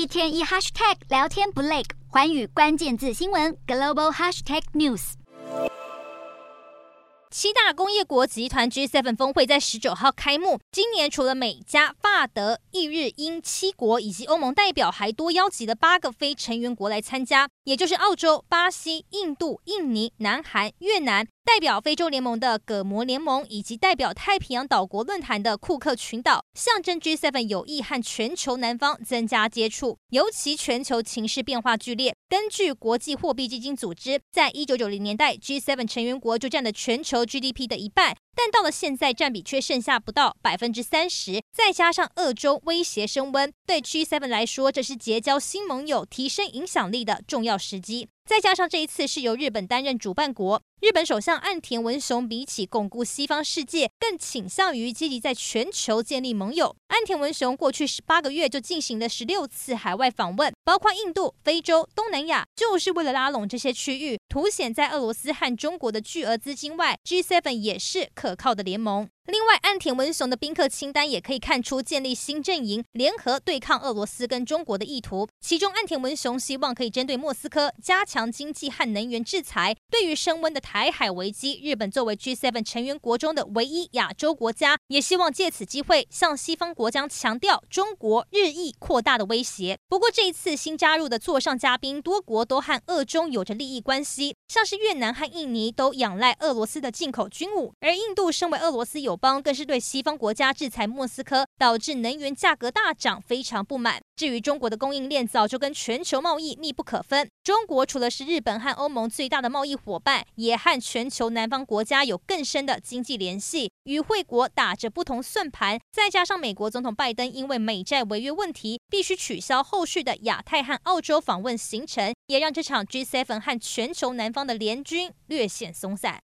一天一 hashtag 聊天不累，环宇关键字新闻 global hashtag news。七大工业国集团 G7 峰会在十九号开幕。今年除了美加、法德、意、日、英七国以及欧盟代表，还多邀集了八个非成员国来参加，也就是澳洲、巴西、印度、印尼、南韩、越南。代表非洲联盟的葛摩联盟，以及代表太平洋岛国论坛的库克群岛，象征 G7 有意和全球南方增加接触。尤其全球情势变化剧烈，根据国际货币基金组织，在一九九零年代，G7 成员国就占了全球 GDP 的一半。但到了现在，占比却剩下不到百分之三十。再加上俄中威胁升温，对 G7 来说，这是结交新盟友、提升影响力的重要时机。再加上这一次是由日本担任主办国，日本首相岸田文雄比起巩固西方世界，更倾向于积极在全球建立盟友。岸田文雄过去十八个月就进行了十六次海外访问，包括印度、非洲、东南亚，就是为了拉拢这些区域，凸显在俄罗斯和中国的巨额资金外，G7 也是可靠的联盟。另外，岸田文雄的宾客清单也可以看出建立新阵营，联合对抗俄罗斯跟中国的意图。其中，岸田文雄希望可以针对莫斯科加强经济和能源制裁。对于升温的台海危机，日本作为 G7 成员国中的唯一亚洲国家，也希望借此机会向西方国家强调中国日益扩大的威胁。不过，这一次新加入的座上嘉宾，多国都和俄中有着利益关系，像是越南和印尼都仰赖俄罗斯的进口军武，而印度身为俄罗斯友邦更是对西方国家制裁莫斯科，导致能源价格大涨，非常不满。至于中国的供应链，早就跟全球贸易密不可分。中国除了是日本和欧盟最大的贸易伙伴，也和全球南方国家有更深的经济联系，与会国打着不同算盘。再加上美国总统拜登因为美债违约问题，必须取消后续的亚太和澳洲访问行程，也让这场 G7 和全球南方的联军略显松散。